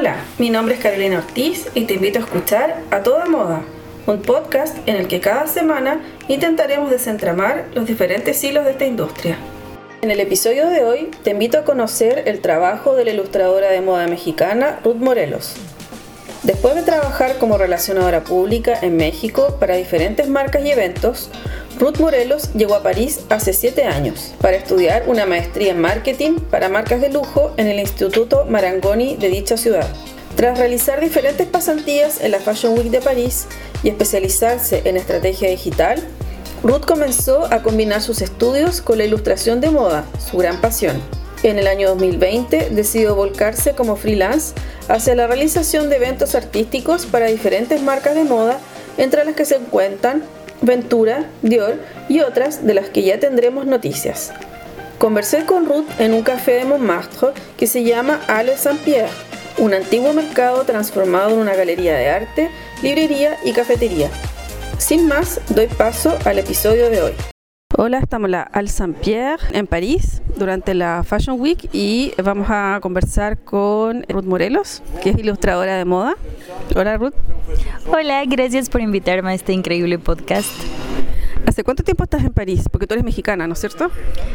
Hola, mi nombre es Carolina Ortiz y te invito a escuchar A Toda Moda, un podcast en el que cada semana intentaremos desentramar los diferentes hilos de esta industria. En el episodio de hoy te invito a conocer el trabajo de la ilustradora de moda mexicana Ruth Morelos. Después de trabajar como relacionadora pública en México para diferentes marcas y eventos, Ruth Morelos llegó a París hace 7 años para estudiar una maestría en marketing para marcas de lujo en el Instituto Marangoni de dicha ciudad. Tras realizar diferentes pasantías en la Fashion Week de París y especializarse en estrategia digital, Ruth comenzó a combinar sus estudios con la ilustración de moda, su gran pasión. En el año 2020 decidió volcarse como freelance hacia la realización de eventos artísticos para diferentes marcas de moda, entre las que se encuentran Ventura, Dior y otras de las que ya tendremos noticias. Conversé con Ruth en un café de Montmartre que se llama Ale Saint-Pierre, un antiguo mercado transformado en una galería de arte, librería y cafetería. Sin más, doy paso al episodio de hoy. Hola, estamos en la Al Saint-Pierre en París durante la Fashion Week y vamos a conversar con Ruth Morelos, que es ilustradora de moda. Hola Ruth. Hola, gracias por invitarme a este increíble podcast. ¿Hace cuánto tiempo estás en París? Porque tú eres mexicana, ¿no es cierto?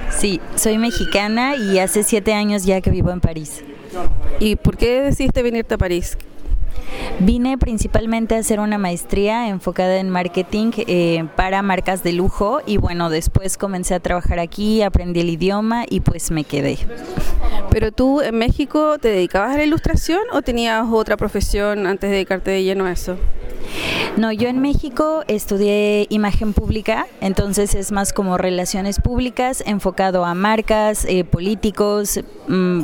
Sí, soy mexicana y hace siete años ya que vivo en París. ¿Y por qué decidiste venirte a París? Vine principalmente a hacer una maestría enfocada en marketing eh, para marcas de lujo y bueno, después comencé a trabajar aquí, aprendí el idioma y pues me quedé. ¿Pero tú en México te dedicabas a la ilustración o tenías otra profesión antes de dedicarte de lleno a eso? No, yo en México estudié imagen pública, entonces es más como relaciones públicas, enfocado a marcas, eh, políticos, mm,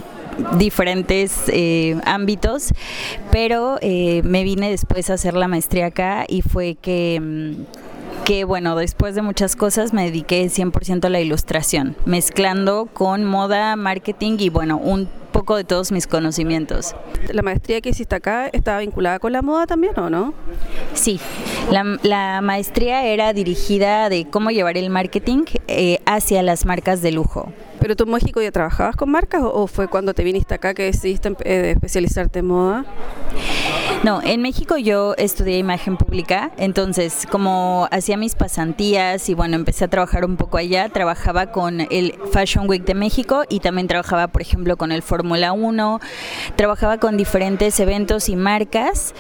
diferentes eh, ámbitos, pero eh, me vine después a hacer la maestría acá y fue que... Mm, que bueno, después de muchas cosas me dediqué 100% a la ilustración, mezclando con moda, marketing y bueno, un poco de todos mis conocimientos. ¿La maestría que hiciste acá estaba vinculada con la moda también o no? Sí, la, maestría era dirigida de cómo llevar el marketing eh, hacia las marcas de lujo. ¿Pero tú en México ya trabajabas con marcas o, fue cuando te viniste acá que decidiste eh, especializarte en moda? No, en México yo estudié imagen pública, entonces como hacía mis pasantías y bueno, empecé a trabajar un poco allá, trabajaba con el Fashion Week de México y también trabajaba, por ejemplo, con el Fórmula 1, trabajaba con diferentes eventos y marcas,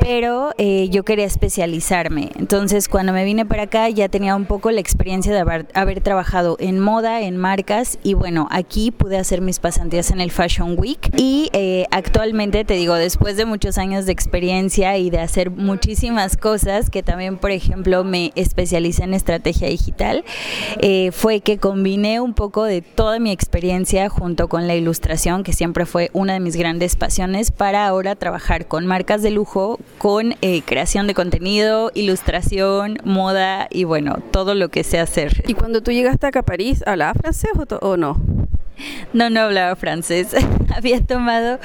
pero eh, yo quería especializarme. Entonces cuando me vine para acá ya tenía un poco la experiencia de haber, haber trabajado en moda, en marcas y bueno, aquí pude hacer mis pasantías en el Fashion Week y eh, actualmente te digo, después de muchos años de experiencia y de hacer muchísimas cosas, que también por ejemplo me especialicé en estrategia digital, eh, fue que combiné un poco de toda mi experiencia junto con la ilustración, que siempre fue una de mis grandes pasiones, para ahora trabajar con marcas de lujo, con eh, creación de contenido, ilustración, moda y bueno, todo lo que sé hacer. ¿Y cuando tú llegaste acá a París, hablabas francés o, o no? No, no hablaba francés. Había tomado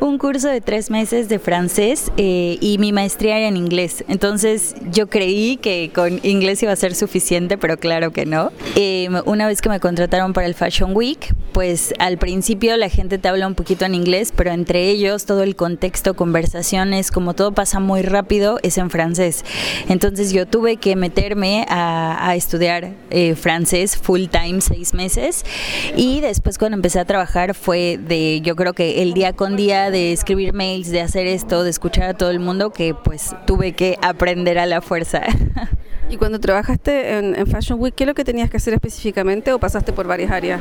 un curso de tres meses de francés eh, y mi maestría era en inglés. Entonces yo creí que con inglés iba a ser suficiente, pero claro que no. Em, una vez que me contrataron para el Fashion Week, pues al principio la gente te habla un poquito en inglés, pero entre ellos todo el contexto, conversaciones, como todo pasa muy rápido, es en francés. Entonces yo tuve que meterme a, estudiar eh, francés full time seis meses y después cuando empecé a trabajar fue de, yo creo que el día con día de escribir mails, de hacer esto, de escuchar a todo el mundo, que pues tuve que aprender a la fuerza. ¿Y cuando trabajaste en, Fashion Week, qué es lo que tenías que hacer específicamente o pasaste por varias áreas?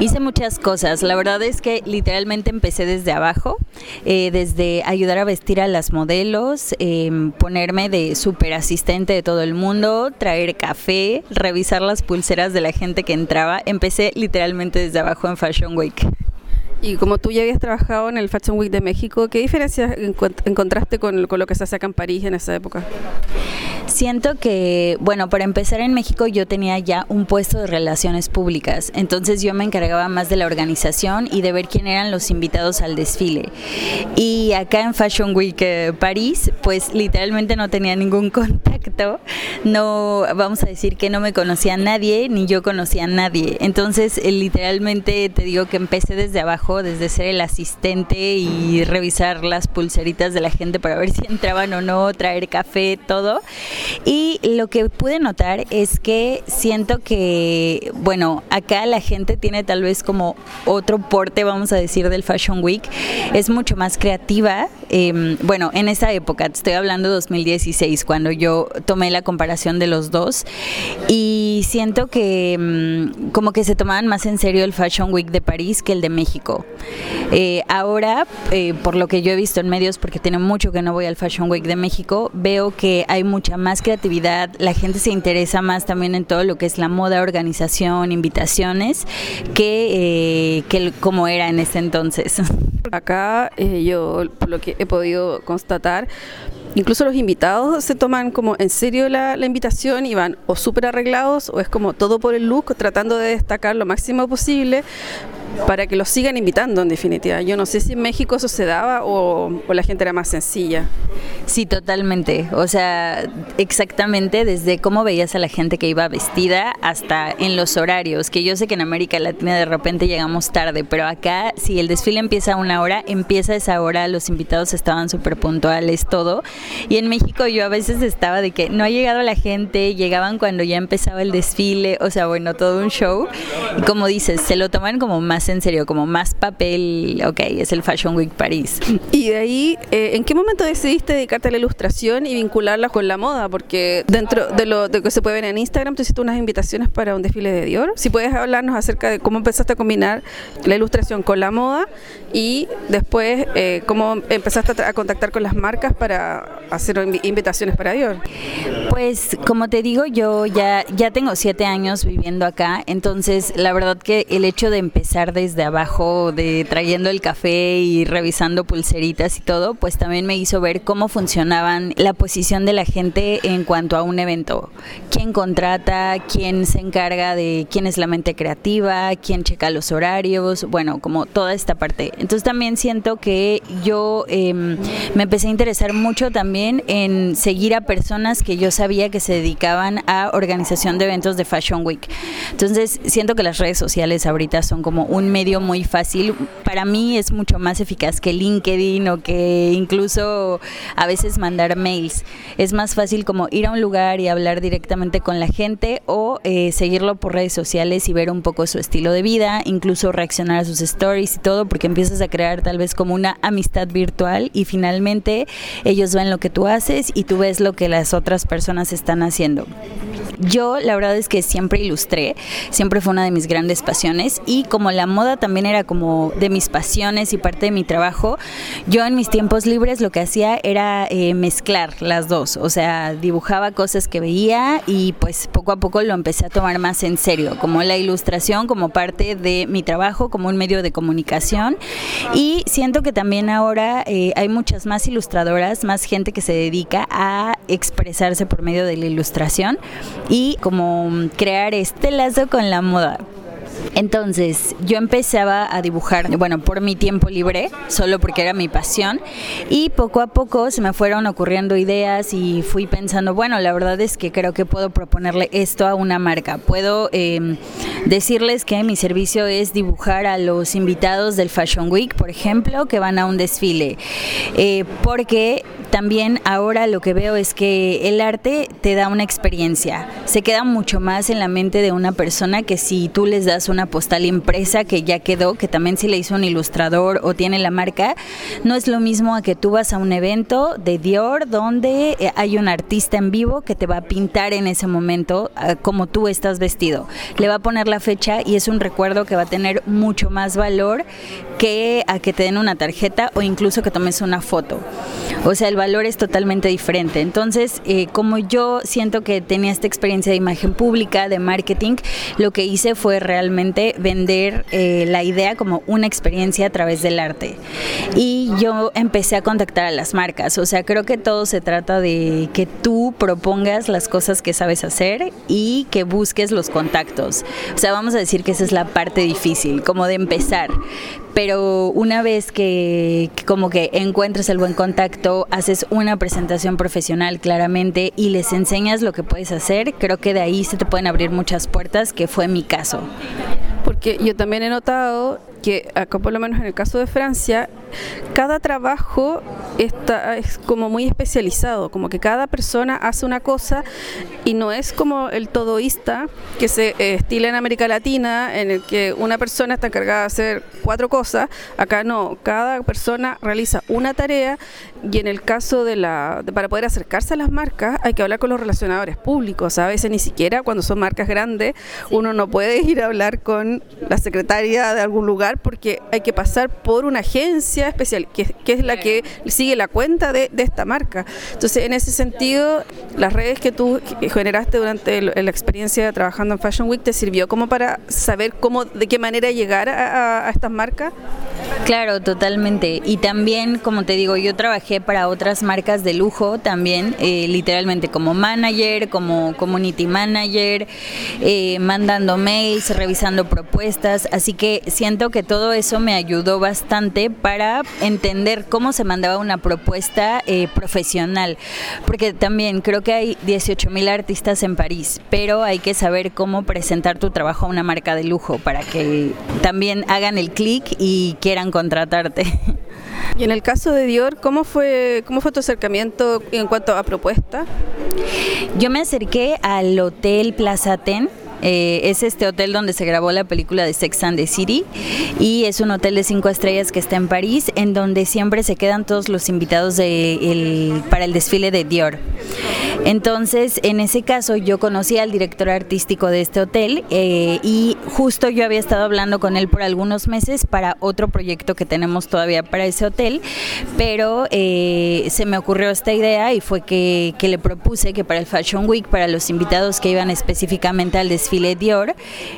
Hice muchas cosas. La verdad es que literalmente empecé desde abajo, eh, desde ayudar a vestir a las modelos, em, ponerme de súper asistente de todo el mundo, traer café, revisar las pulseras de la gente que entraba. Empecé literalmente desde abajo en Fashion Week. Y como tú ya habías trabajado en el Fashion Week de México, ¿qué diferencias encontraste con, con lo que se hace acá en París en esa época? Siento que, bueno, para empezar en México yo tenía ya un puesto de relaciones públicas, entonces yo me encargaba más de la organización y de ver quién eran los invitados al desfile. Y acá en Fashion Week eh, París, pues literalmente no tenía ningún contacto, no, vamos a decir que no me conocía a nadie, ni yo conocía a nadie. Entonces, eh, literalmente te digo que empecé desde abajo, desde ser el asistente y revisar las pulseritas de la gente para ver si entraban o no, traer café, todo. Y lo que pude notar es que siento que, bueno, acá la gente tiene tal vez como otro porte, vamos a decir, del Fashion Week. Es mucho más creativa. Em, bueno, en esa época, estoy hablando de 2016, cuando yo tomé la comparación de los dos. Y siento que em, como que se tomaban más en serio el Fashion Week de París que el de México. Eh, ahora, eh, por lo que yo he visto en medios, porque tiene mucho que no voy al Fashion Week de México, veo que hay mucha más creatividad, la gente se interesa más también en todo lo que es la moda, organización, invitaciones, que, eh, que como era en ese entonces. Acá yo, por lo que he podido constatar, Incluso los invitados se toman como en serio la, la invitación y van o súper arreglados o es como todo por el look, tratando de destacar lo máximo posible para que los sigan invitando en definitiva. Yo no sé si en México eso se daba o, o, la gente era más sencilla. Sí, totalmente. O sea, exactamente desde cómo veías a la gente que iba vestida hasta en los horarios, que yo sé que en América Latina de repente llegamos tarde, pero acá si el desfile empieza a una hora, empieza esa hora, los invitados estaban súper puntuales, todo. Y en México yo a veces estaba de que no ha llegado la gente, llegaban cuando ya empezaba el desfile, o sea, bueno, todo un show. Y como dices, se lo toman como más en serio, como más papel, ok, es el Fashion Week París. Y de ahí, eh, ¿en qué momento decidiste dedicarte a la ilustración y vincularla con la moda? Porque dentro de lo de que se puede ver en Instagram, tú hiciste unas invitaciones para un desfile de Dior. Si puedes hablarnos acerca de cómo empezaste a combinar la ilustración con la moda y después eh, cómo empezaste a, a contactar con las marcas para hacer invitaciones para Dior. Pues como te digo, yo ya, ya tengo siete años viviendo acá, entonces la verdad que el hecho de empezar desde abajo, de trayendo el café y revisando pulseritas y todo, pues también me hizo ver cómo funcionaban la posición de la gente en cuanto a un evento. ¿Quién contrata? ¿Quién se encarga de quién es la mente creativa? ¿Quién checa los horarios? Bueno, como toda esta parte. Entonces también siento que yo eh, me empecé a interesar mucho también en seguir a personas que yo sabía que se dedicaban a organización de eventos de Fashion Week. Entonces siento que las redes sociales ahorita son como un medio muy fácil. Para mí es mucho más eficaz que LinkedIn o que incluso a veces mandar mails. Es más fácil como ir a un lugar y hablar directamente con la gente o eh, seguirlo por redes sociales y ver un poco su estilo de vida, incluso reaccionar a sus stories y todo, porque empiezas a crear tal vez como una amistad virtual y finalmente ellos ven lo que tú haces y tú ves lo que las otras personas están haciendo. Yo la verdad es que siempre ilustré, siempre fue una de mis grandes pasiones y como la moda también era como de mis pasiones y parte de mi trabajo, yo en mis tiempos libres lo que hacía era eh, mezclar las dos, o sea, dibujaba cosas que veía y pues poco a poco lo empecé a tomar más en serio, como la ilustración como parte de mi trabajo, como un medio de comunicación y siento que también ahora eh, hay muchas más ilustradoras, más gente que se dedica a expresarse por medio de la ilustración y como crear este lazo con la moda. Entonces yo empezaba a dibujar, bueno, por mi tiempo libre, solo porque era mi pasión, y poco a poco se me fueron ocurriendo ideas y fui pensando, bueno, la verdad es que creo que puedo proponerle esto a una marca. Puedo eh, decirles que mi servicio es dibujar a los invitados del Fashion Week, por ejemplo, que van a un desfile, eh, porque también ahora lo que veo es que el arte te da una experiencia, se queda mucho más en la mente de una persona que si tú les das una postal impresa que ya quedó, que también si le hizo un ilustrador o tiene la marca, no es lo mismo a que tú vas a un evento de Dior donde eh, hay un artista en vivo que te va a pintar en ese momento ah, como tú estás vestido. Le va a poner la fecha y es un recuerdo que va a tener mucho más valor que a que te den una tarjeta o incluso que tomes una foto. O sea, el valor es totalmente diferente. Entonces, eh, como yo siento que tenía esta experiencia de imagen pública, de marketing, lo que hice fue realmente vender eh, la idea como una experiencia a través del arte. Y yo empecé a contactar a las marcas. O sea, creo que todo se trata de que tú propongas las cosas que sabes hacer y que busques los contactos. O sea, vamos a decir que esa es la parte difícil, como de empezar pero una vez que, como que encuentras el buen contacto, haces una presentación profesional claramente y les enseñas lo que puedes hacer, creo que de ahí se te pueden abrir muchas puertas, que fue mi caso. Porque yo también he notado que acá por lo menos en el caso de Francia, cada trabajo está, es como muy especializado, como que cada persona hace una cosa y no es como el todoísta que se eh, estila en América Latina, en el que una persona está encargada de hacer cuatro cosas, acá no, cada persona realiza una tarea y en el caso de la, para poder acercarse a las marcas hay que hablar con los relacionadores públicos, a veces ni siquiera cuando son marcas grandes uno no puede ir a hablar con la secretaria de algún lugar porque hay que pasar por una agencia especial, que, es la que sigue la cuenta de, esta marca. Entonces, en ese sentido, las redes que tú generaste durante la experiencia trabajando en Fashion Week te sirvió como para saber cómo, de qué manera llegar a, estas marcas. Claro, totalmente. Y también, como te digo, yo trabajé para otras marcas de lujo también, eh, literalmente como manager, como community manager, eh, mandando mails, revisando propuestas. Así que siento que todo eso me ayudó bastante para entender cómo se mandaba una propuesta eh, profesional, porque también creo que hay 18 mil artistas en París, pero hay que saber cómo presentar tu trabajo a una marca de lujo para que también hagan el clic y quieran contratarte. Y en el caso de Dior, ¿cómo fue, cómo fue tu acercamiento en cuanto a propuesta? Yo me acerqué al Hotel Plaza Ten eh, es este hotel donde se grabó la película de Sex and the City y es un hotel de cinco estrellas que está en París, en donde siempre se quedan todos los invitados para el desfile de Dior. Entonces, en ese caso, yo conocí al director artístico de este hotel eh, y justo yo había estado hablando con él por algunos meses para otro proyecto que tenemos todavía para ese hotel, pero eh, se me ocurrió esta idea y fue que le propuse que para el Fashion Week, para los invitados que iban específicamente al desfile, Dior,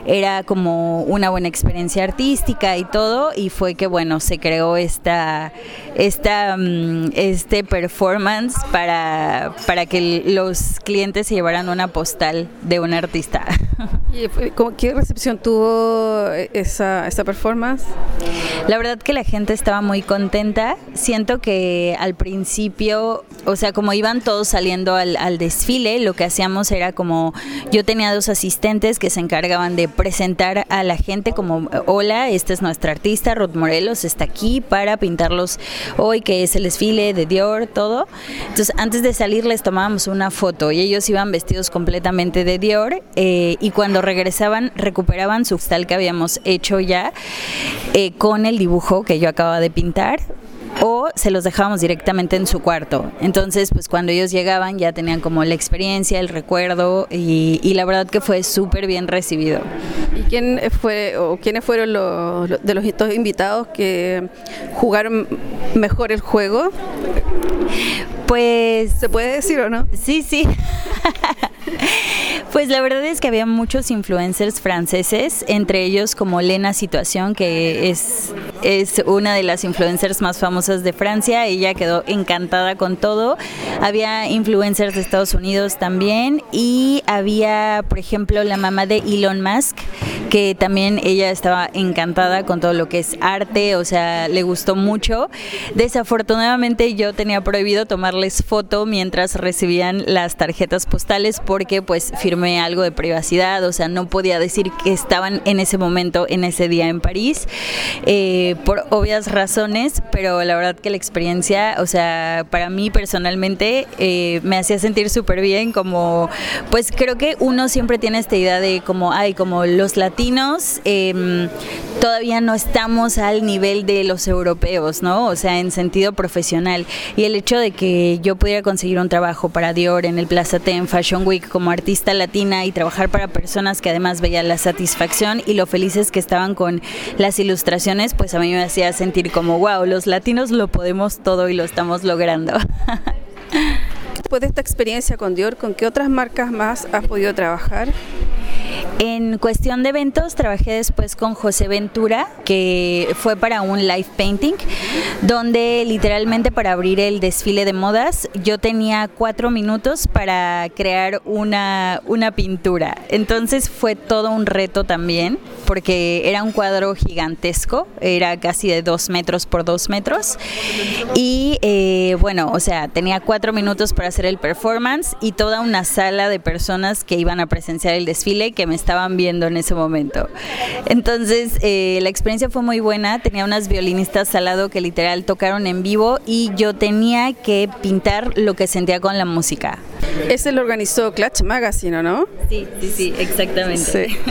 era como una buena experiencia artística y todo, y fue que bueno, se creó esta, esta mm, este performance para, para que los clientes se llevaran una postal de un artista. ¿Y qué recepción tuvo esa, esa performance? La verdad que la gente estaba muy contenta. Siento que al principio, o sea, como iban todos saliendo al, al desfile, lo que hacíamos era como, yo tenía dos asistentes, que se encargaban de presentar a la gente como, hola, esta es nuestra artista, Ruth Morelos, está aquí para pintarlos hoy, que es el desfile de Dior, todo. Entonces, antes de salir les tomábamos una foto y ellos iban vestidos completamente de Dior eh, y cuando regresaban recuperaban su tal que habíamos hecho ya eh, con el dibujo que yo acababa de pintar o se los dejábamos directamente en su cuarto. Entonces, pues cuando ellos llegaban ya tenían como la experiencia, el recuerdo y, la verdad que fue súper bien recibido. ¿Y quién fue o quiénes fueron los, de los dos invitados que jugaron mejor el juego? Pues... ¿Se puede decir o no? Sí, sí. Pues la verdad es que había muchos influencers franceses, entre ellos como Lena Situación, que es, es una de las influencers más famosas de Francia. Ella quedó encantada con todo. Había influencers de Estados Unidos también y había, por ejemplo, la mamá de Elon Musk, que también ella estaba encantada con todo lo que es arte, o sea, le gustó mucho. Desafortunadamente yo tenía prohibido tomarles foto mientras recibían las tarjetas postales porque pues firmé algo de privacidad, o sea, no podía decir que estaban en ese momento, en ese día en París, eh, por obvias razones, pero la verdad que la experiencia, o sea, para mí personalmente eh, me hacía sentir súper bien, como, pues creo que uno siempre tiene esta idea de como, ay, como los latinos em, todavía no estamos al nivel de los europeos, ¿no? O sea, en sentido profesional. Y el hecho de que yo pudiera conseguir un trabajo para Dior en el Plaza T en Fashion Week como artista latina, y trabajar para personas que además veían la satisfacción y lo felices que estaban con las ilustraciones, pues a mí me hacía sentir como, wow, los latinos lo podemos todo y lo estamos logrando. Después de esta experiencia con Dior, ¿con qué otras marcas más has podido trabajar? En cuestión de eventos, trabajé después con José Ventura, que fue para un live painting, donde literalmente para abrir el desfile de modas yo tenía cuatro minutos para crear una, una pintura. Entonces fue todo un reto también, porque era un cuadro gigantesco, era casi de dos metros por dos metros. Y eh, bueno, o sea, tenía cuatro minutos para hacer el performance y toda una sala de personas que iban a presenciar el desfile que me estaban viendo en ese momento. Entonces, eh, la experiencia fue muy buena. Tenía unas violinistas al lado que literal tocaron en vivo y yo tenía que pintar lo que sentía con la música. Ese lo organizó Clutch Magazine, ¿no? Sí, sí, sí, exactamente. Sí.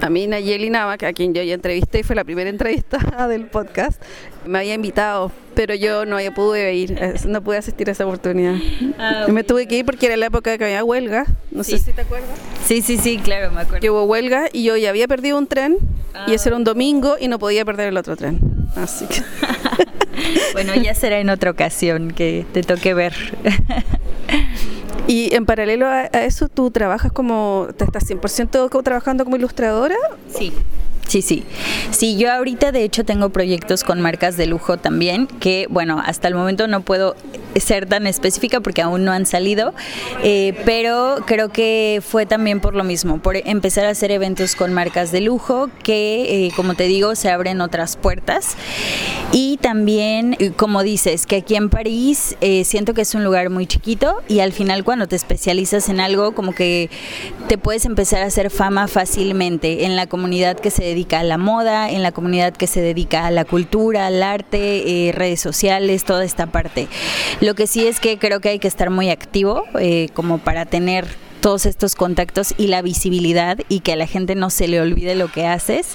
A mí Nayeli Nava, a quien yo ya entrevisté fue la primera entrevista del podcast, me había invitado, pero yo no pude ir, no pude asistir a esa oportunidad. Ah, me tuve que ir porque era la época que había huelga, no sé si te acuerdas. Sí, sí, sí, claro, me acuerdo. Que hubo huelga y yo ya había perdido un tren y ese era un domingo y no podía perder el otro tren. Así que... bueno, ya será en otra ocasión que te toque ver. Y en paralelo a, eso, ¿tú trabajas como, te estás 100% trabajando como ilustradora? Sí. Sí, sí. Sí, yo ahorita de hecho tengo proyectos con marcas de lujo también, que bueno, hasta el momento no puedo ser tan específica porque aún no han salido, eh, pero creo que fue también por lo mismo, por empezar a hacer eventos con marcas de lujo que, eh, como te digo, se abren otras puertas. Y también, eh, como dices, que aquí en París siento que es un lugar muy chiquito y al final cuando te especializas en algo, como que te puedes empezar a hacer fama fácilmente en la comunidad que se dedica a la moda, en la comunidad que se dedica a la cultura, al arte, eh, redes sociales, toda esta parte. Lo que sí es que creo que hay que estar muy activo eh, como para tener todos estos contactos y la visibilidad y que a la gente no se le olvide lo que haces.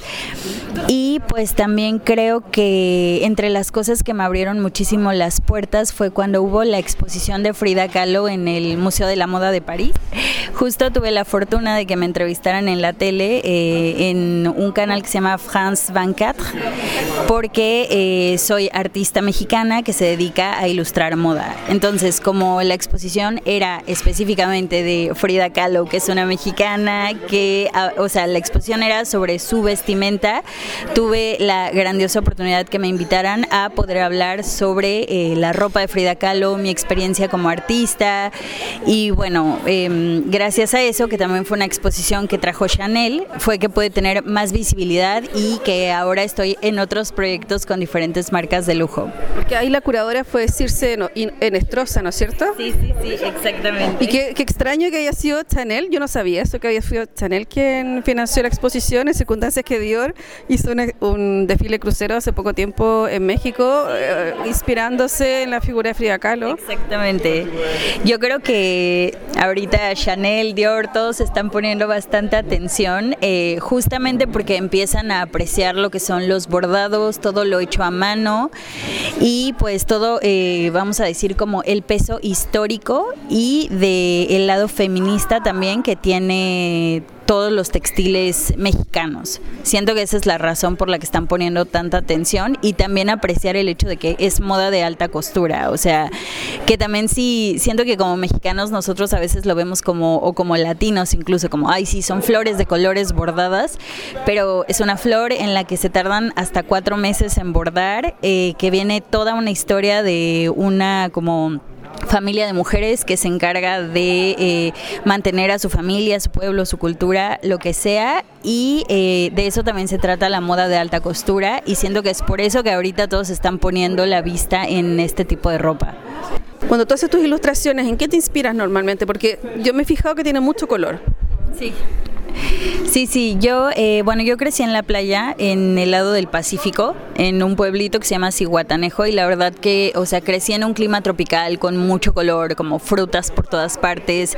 Y pues también creo que entre las cosas que me abrieron muchísimo las puertas fue cuando hubo la exposición de Frida Kahlo en el Museo de la Moda de París. Justo tuve la fortuna de que me entrevistaran en la tele eh, en un canal que se llama France 24 porque eh, soy artista mexicana que se dedica a ilustrar moda. Entonces, como la exposición era específicamente de Frida Frida Kahlo, que es una mexicana, que, ah, o sea, la exposición era sobre su vestimenta. Tuve la grandiosa oportunidad que me invitaran a poder hablar sobre eh, la ropa de Frida Kahlo, mi experiencia como artista. Y bueno, em, gracias a eso, que también fue una exposición que trajo Chanel, fue que pude tener más visibilidad y que ahora estoy en otros proyectos con diferentes marcas de lujo. Porque ahí la curadora fue Circe Enestrosa, ¿no es cierto? Sí, sí, sí, exactamente. Y qué, qué extraño que haya sido Chanel, yo no sabía eso, que había sido Chanel quien financió la exposición en circunstancias que Dior hizo un, desfile crucero hace poco tiempo en México, eh, inspirándose en la figura de Frida Kahlo. Exactamente. Yo creo que ahorita Chanel, Dior, todos están poniendo bastante atención, eh, justamente porque empiezan a apreciar lo que son los bordados, todo lo hecho a mano y pues todo, eh, vamos a decir, como el peso histórico y del lado femenino también que tiene todos los textiles mexicanos. Siento que esa es la razón por la que están poniendo tanta atención y también apreciar el hecho de que es moda de alta costura, o sea, que también sí siento que como mexicanos nosotros a veces lo vemos como o como latinos incluso como ay sí son flores de colores bordadas, pero es una flor en la que se tardan hasta cuatro meses en bordar, eh, que viene toda una historia de una como familia de mujeres que se encarga de eh, mantener a su familia, su pueblo, su cultura, lo que sea. Y eh, de eso también se trata la moda de alta costura. Y siento que es por eso que ahorita todos están poniendo la vista en este tipo de ropa. Cuando tú haces tus ilustraciones, ¿en qué te inspiras normalmente? Porque yo me he fijado que tiene mucho color. Sí. Sí, sí, yo, eh, bueno, yo crecí en la playa, en el lado del Pacífico, en un pueblito que se llama Cihuatanejo y la verdad que, o sea, crecí en un clima tropical con mucho color, como frutas por todas partes,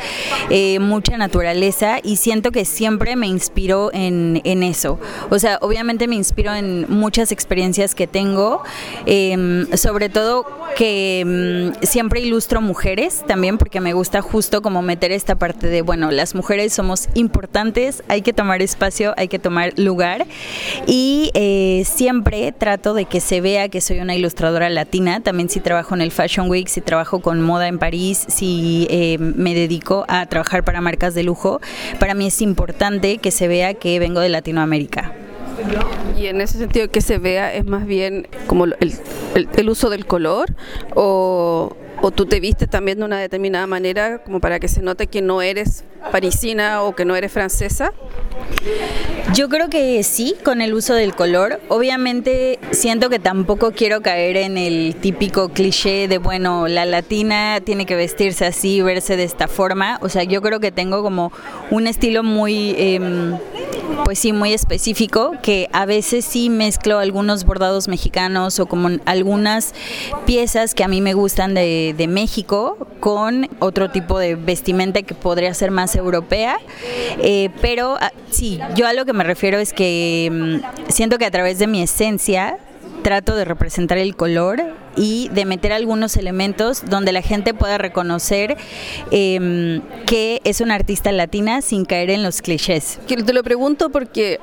eh, mucha naturaleza y siento que siempre me inspiro en, eso. O sea, obviamente me inspiro en muchas experiencias que tengo, em, sobre todo que mm, siempre ilustro mujeres también porque me gusta justo como meter esta parte de, bueno, las mujeres somos importantes, hay que tomar espacio, hay que tomar lugar y eh, siempre trato de que se vea que soy una ilustradora latina, también si trabajo en el Fashion Week, si trabajo con moda en París, si eh, me dedico a trabajar para marcas de lujo, para mí es importante que se vea que vengo de Latinoamérica. Y en ese sentido que se vea es más bien como el, el, uso del color o, o tú te vistes también de una determinada manera como para que se note que no eres parisina o que no eres francesa? Yo creo que sí, con el uso del color. Obviamente siento que tampoco quiero caer en el típico cliché de, bueno, la latina tiene que vestirse así, verse de esta forma. O sea, yo creo que tengo como un estilo muy... Em, pues sí, muy específico, que a veces sí mezclo algunos bordados mexicanos o como algunas piezas que a mí me gustan de, de México con otro tipo de vestimenta que podría ser más europea. Eh, pero ah, sí, yo a lo que me refiero es que mm, siento que a través de mi esencia trato de representar el color y de meter algunos elementos donde la gente pueda reconocer em, que es una artista latina sin caer en los clichés. Te lo pregunto porque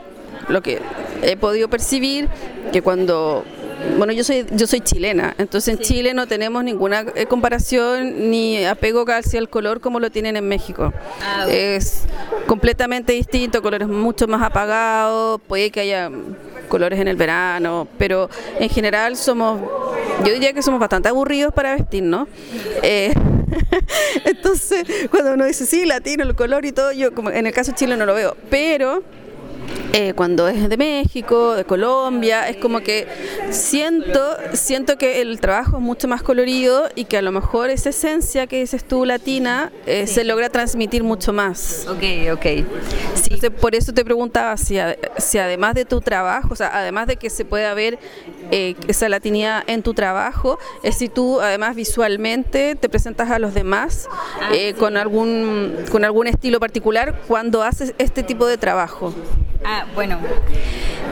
lo que he podido percibir, que cuando bueno, yo soy yo soy chilena, entonces en Chile no tenemos ninguna eh, comparación ni apego casi al color como lo tienen en México. Ah, es completamente distinto, colores mucho más apagados, puede que haya colores en el verano, pero en general somos, yo diría que somos bastante aburridos para vestir, ¿no? Eh, entonces, cuando uno dice, sí, latino, el color y todo, yo como en el caso de Chile no lo veo, pero eh, cuando es de México, de Colombia, es como que siento, siento que el trabajo es mucho más colorido y que a lo mejor esa esencia que dices tú latina eh, se logra transmitir mucho más. Ok, ok. Sí. por eso te preguntaba si, si además de tu trabajo, o sea, además de que se pueda ver eh, esa latinidad en tu trabajo, es si tú además visualmente te presentas a los demás ah, con, algún, con algún estilo particular cuando haces este tipo de trabajo. Ah, bueno.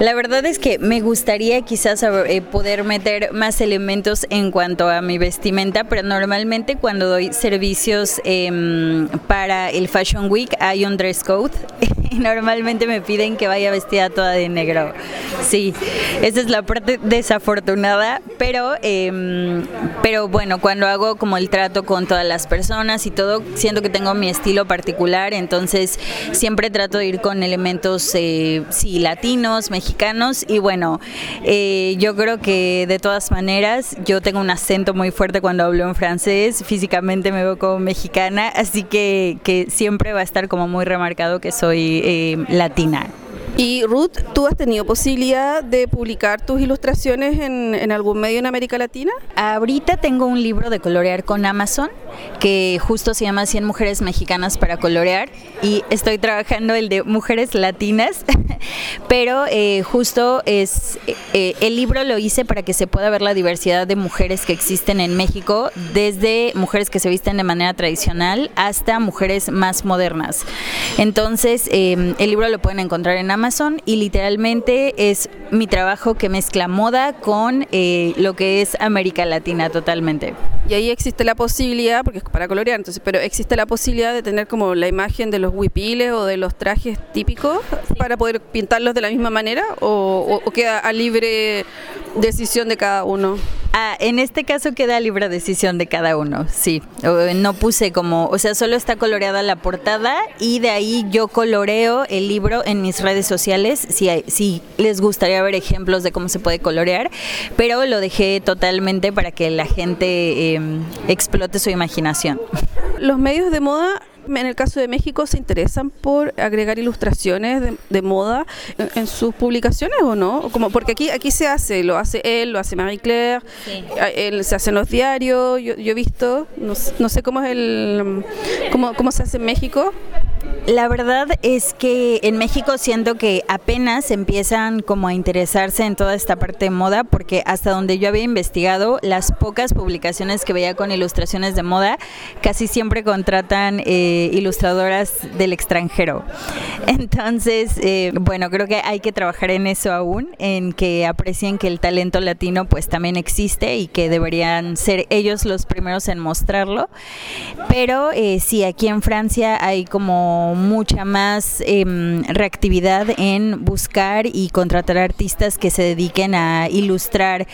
La verdad es que me gustaría quizás eh, poder meter más elementos en cuanto a mi vestimenta, pero normalmente cuando doy servicios em, para el Fashion Week hay un dress code y normalmente me piden que vaya vestida toda de negro. Sí, esa es la parte desafortunada, pero, em, pero bueno, cuando hago como el trato con todas las personas y todo, siento que tengo mi estilo particular, entonces siempre trato de ir con elementos... Eh, sí, latinos, mexicanos y bueno, eh, yo creo que de todas maneras yo tengo un acento muy fuerte cuando hablo en francés, físicamente me veo como mexicana, así que, que siempre va a estar como muy remarcado que soy eh, latina. Y Ruth, ¿tú has tenido posibilidad de publicar tus ilustraciones en, en, algún medio en América Latina? Ahorita tengo un libro de colorear con Amazon que justo se llama 100 mujeres mexicanas para colorear y estoy trabajando el de mujeres latinas, pero eh, justo es eh, el libro lo hice para que se pueda ver la diversidad de mujeres que existen en México, desde mujeres que se visten de manera tradicional hasta mujeres más modernas. Entonces, eh, el libro lo pueden encontrar en Amazon y literalmente es mi trabajo que mezcla moda con eh, lo que es América Latina totalmente. Y ahí existe la posibilidad, porque es para colorear, entonces, pero existe la posibilidad de tener como la imagen de los huipiles o de los trajes típicos para poder pintarlos de la misma manera o, o queda a libre decisión de cada uno. Ah, en este caso queda libre decisión de cada uno, sí. No puse como, o sea, solo está coloreada la portada y de ahí yo coloreo el libro en mis redes sociales, si, si les gustaría ver ejemplos de cómo se puede colorear, pero lo dejé totalmente para que la gente em, explote su imaginación. Los medios de moda en el caso de México se interesan por agregar ilustraciones de, moda en, sus publicaciones o no? Como porque aquí aquí se hace, lo hace él, lo hace Marie Claire, él se hace en los diarios, yo, he visto, no, sé cómo es el cómo, cómo se hace en México. La verdad es que en México siento que apenas empiezan como a interesarse en toda esta parte de moda, porque hasta donde yo había investigado, las pocas publicaciones que veía con ilustraciones de moda casi siempre contratan eh, ilustradoras del extranjero. Entonces, eh, bueno, creo que hay que trabajar en eso aún, en que aprecien que el talento latino pues también existe y que deberían ser ellos los primeros en mostrarlo. Pero eh, sí, aquí en Francia hay como mucha más em, reactividad en buscar y contratar artistas que se dediquen a ilustrar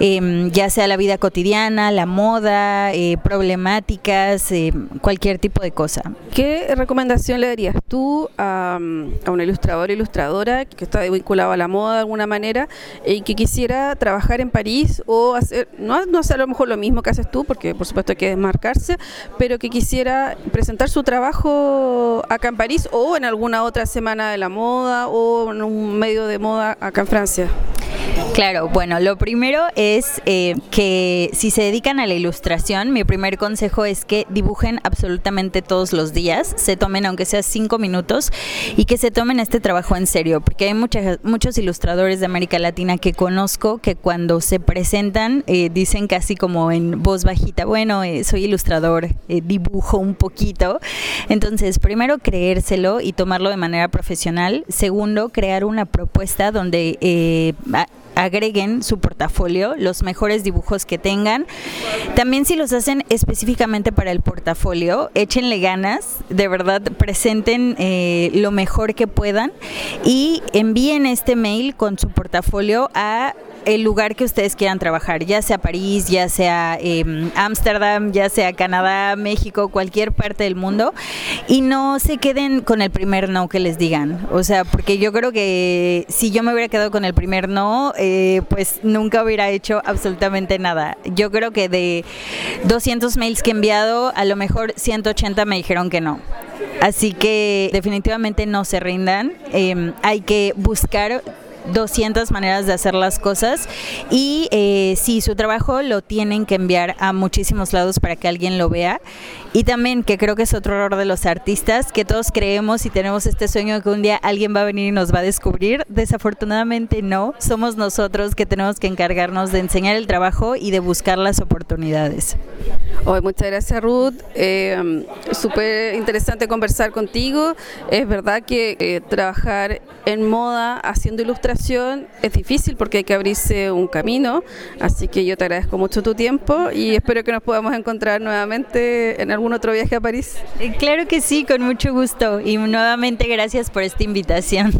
em, ya sea la vida cotidiana, la moda, eh, problemáticas, em, cualquier tipo de cosa. ¿Qué recomendación le darías tú a, a un ilustrador o ilustradora que está vinculado a la moda de alguna manera y que quisiera trabajar en París o hacer, no, no hacer a lo mejor lo mismo que haces tú, porque por supuesto hay que desmarcarse, pero que quisiera presentar su trabajo acá en París o en alguna otra semana de la moda o en un medio de moda acá en Francia? Claro, bueno, lo primero es eh, que si se dedican a la ilustración, mi primer consejo es que dibujen absolutamente todos los días, se tomen aunque sea cinco minutos y que se tomen este trabajo en serio, porque hay muchas, muchos ilustradores de América Latina que conozco que cuando se presentan eh, dicen casi como en voz bajita, bueno, eh, soy ilustrador, dibujo un poquito. Entonces, primero creérselo y tomarlo de manera profesional. Segundo, crear una propuesta donde agreguen su portafolio, los mejores dibujos que tengan. También si los hacen específicamente para el portafolio, échenle ganas, de verdad presenten eh, lo mejor que puedan y envíen este mail con su portafolio a el lugar que ustedes quieran trabajar, ya sea París, ya sea em, Ámsterdam, ya sea Canadá, México, cualquier parte del mundo, y no se queden con el primer no que les digan. O sea, porque yo creo que si yo me hubiera quedado con el primer no, eh, pues nunca hubiera hecho absolutamente nada. Yo creo que de 200 mails que he enviado, a lo mejor 180 me dijeron que no. Así que definitivamente no se rindan. Em, hay que buscar 200 maneras de hacer las cosas y eh, si su trabajo lo tienen que enviar a muchísimos lados para que alguien lo vea y también, que creo que es otro error de los artistas, que todos creemos y tenemos este sueño de que un día alguien va a venir y nos va a descubrir. Desafortunadamente no, somos nosotros que tenemos que encargarnos de enseñar el trabajo y de buscar las oportunidades. Hoy muchas gracias Ruth, eh, súper interesante conversar contigo. Es verdad que eh, trabajar en moda haciendo ilustración es difícil porque hay que abrirse un camino, así que yo te agradezco mucho tu tiempo y espero que nos podamos encontrar nuevamente en algún otro viaje a París? Eh, claro que sí, con mucho gusto. Y nuevamente gracias por esta invitación.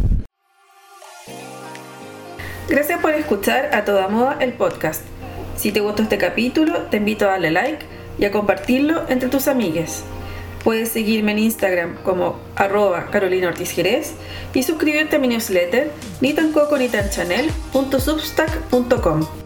Gracias por escuchar a toda moda el podcast. Si te gustó este capítulo, te invito a darle like y a compartirlo entre tus amigues. Puedes seguirme en Instagram como arroba Carolina Ortiz Jerez y suscribirte a mi newsletter nitancoco.substack.com.